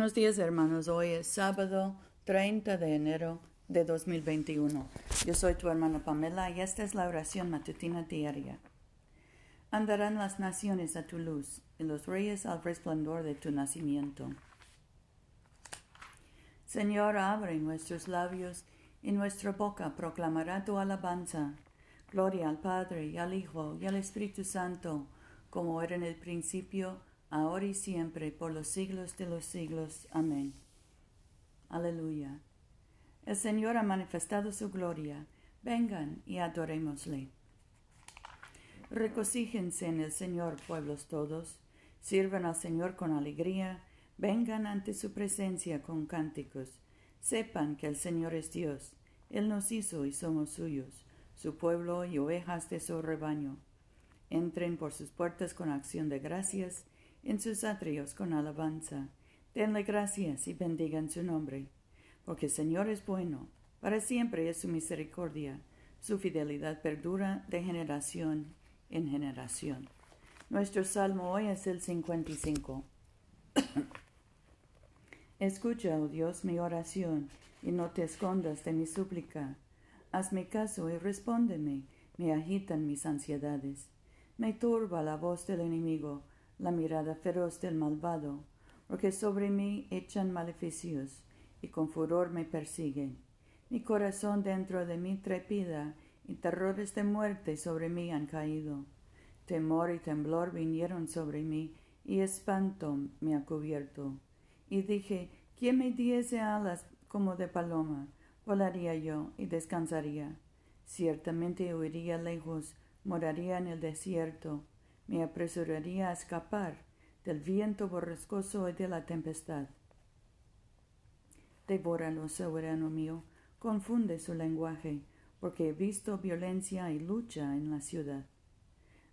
Buenos días hermanos, hoy es sábado 30 de enero de 2021. Yo soy tu hermana Pamela y esta es la oración matutina diaria. Andarán las naciones a tu luz y los reyes al resplandor de tu nacimiento. Señor, abre nuestros labios y nuestra boca proclamará tu alabanza. Gloria al Padre y al Hijo y al Espíritu Santo, como era en el principio, ahora y siempre, por los siglos de los siglos. Amén. Aleluya. El Señor ha manifestado su gloria. Vengan y adorémosle. Recocíjense en el Señor, pueblos todos. Sirvan al Señor con alegría. Vengan ante su presencia con cánticos. Sepan que el Señor es Dios. Él nos hizo y somos suyos, su pueblo y ovejas de su rebaño. Entren por sus puertas con acción de gracias en sus atrios con alabanza. Denle gracias y bendigan su nombre, porque el Señor es bueno, para siempre es su misericordia, su fidelidad perdura de generación en generación. Nuestro salmo hoy es el 55. Escucha, oh Dios, mi oración, y no te escondas de mi súplica. Hazme caso y respóndeme, me agitan mis ansiedades. Me turba la voz del enemigo, la mirada feroz del malvado, porque sobre mí echan maleficios y con furor me persiguen. Mi corazón dentro de mí trepida y terrores de muerte sobre mí han caído. Temor y temblor vinieron sobre mí y espanto me ha cubierto. Y dije, ¿quién me diese alas como de paloma? Volaría yo y descansaría. Ciertamente huiría lejos, moraría en el desierto, me apresuraría a escapar del viento borrascoso y de la tempestad. Devóralo, soberano mío, confunde su lenguaje, porque he visto violencia y lucha en la ciudad.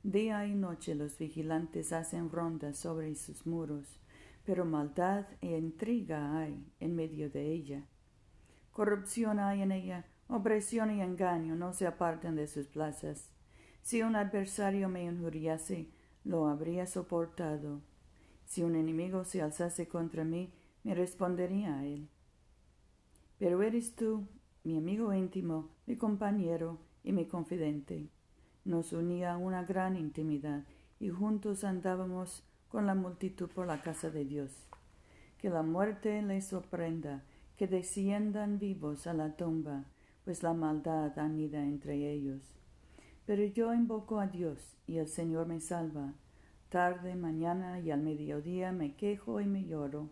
Día y noche los vigilantes hacen rondas sobre sus muros, pero maldad e intriga hay en medio de ella. Corrupción hay en ella, opresión y engaño no se apartan de sus plazas. Si un adversario me injuriase, lo habría soportado. Si un enemigo se alzase contra mí, me respondería a él. Pero eres tú, mi amigo íntimo, mi compañero y mi confidente. Nos unía una gran intimidad y juntos andábamos con la multitud por la casa de Dios. Que la muerte les sorprenda, que desciendan vivos a la tumba, pues la maldad anida entre ellos. Pero yo invoco a Dios y el Señor me salva. Tarde, mañana y al mediodía me quejo y me lloro,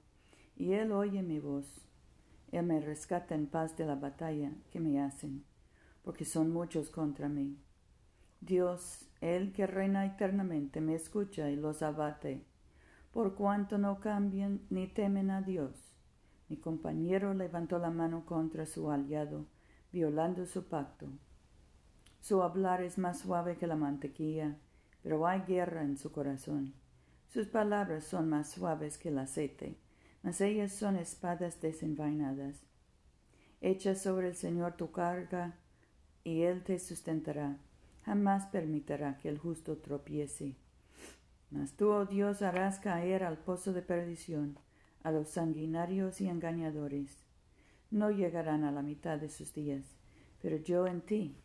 y Él oye mi voz. Él me rescata en paz de la batalla que me hacen, porque son muchos contra mí. Dios, Él que reina eternamente, me escucha y los abate, por cuanto no cambian ni temen a Dios. Mi compañero levantó la mano contra su aliado, violando su pacto. Su hablar es más suave que la mantequilla, pero hay guerra en su corazón. Sus palabras son más suaves que el aceite, mas ellas son espadas desenvainadas. Echa sobre el Señor tu carga, y Él te sustentará. Jamás permitirá que el justo tropiece. Mas tú, oh Dios, harás caer al pozo de perdición a los sanguinarios y engañadores. No llegarán a la mitad de sus días, pero yo en ti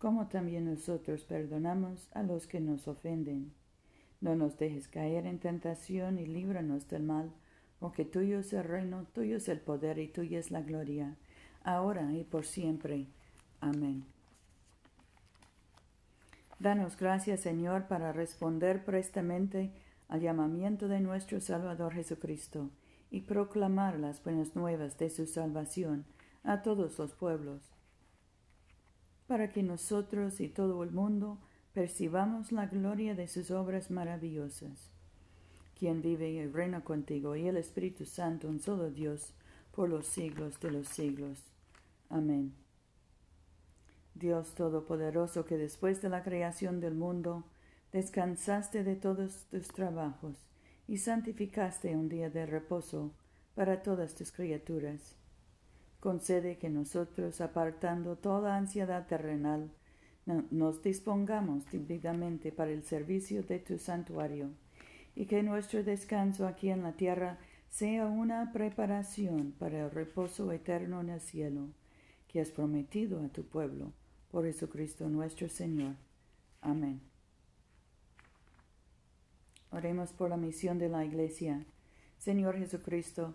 como también nosotros perdonamos a los que nos ofenden. No nos dejes caer en tentación y líbranos del mal, porque tuyo es el reino, tuyo es el poder y tuya es la gloria, ahora y por siempre. Amén. Danos gracias, Señor, para responder prestamente al llamamiento de nuestro Salvador Jesucristo y proclamar las buenas nuevas de su salvación a todos los pueblos para que nosotros y todo el mundo percibamos la gloria de sus obras maravillosas. Quien vive y reina contigo y el Espíritu Santo, un solo Dios, por los siglos de los siglos. Amén. Dios Todopoderoso, que después de la creación del mundo descansaste de todos tus trabajos y santificaste un día de reposo para todas tus criaturas. Concede que nosotros, apartando toda ansiedad terrenal, nos dispongamos debidamente para el servicio de tu santuario, y que nuestro descanso aquí en la tierra sea una preparación para el reposo eterno en el cielo, que has prometido a tu pueblo, por Jesucristo nuestro Señor. Amén. Oremos por la misión de la Iglesia. Señor Jesucristo,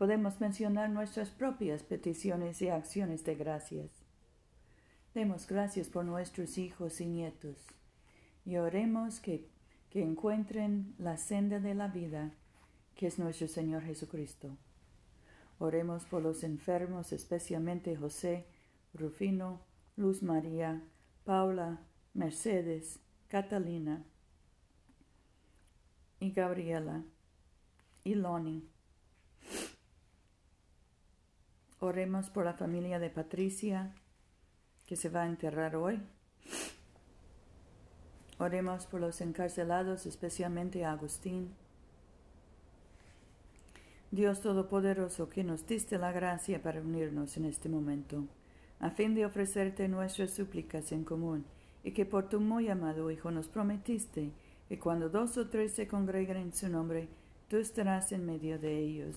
podemos mencionar nuestras propias peticiones y acciones de gracias. Demos gracias por nuestros hijos y nietos y oremos que, que encuentren la senda de la vida, que es nuestro Señor Jesucristo. Oremos por los enfermos, especialmente José, Rufino, Luz María, Paula, Mercedes, Catalina, y Gabriela y Loni. Oremos por la familia de Patricia que se va a enterrar hoy. Oremos por los encarcelados, especialmente a Agustín. Dios Todopoderoso, que nos diste la gracia para unirnos en este momento, a fin de ofrecerte nuestras súplicas en común, y que por tu muy amado Hijo nos prometiste y cuando dos o tres se congregan en su nombre, tú estarás en medio de ellos.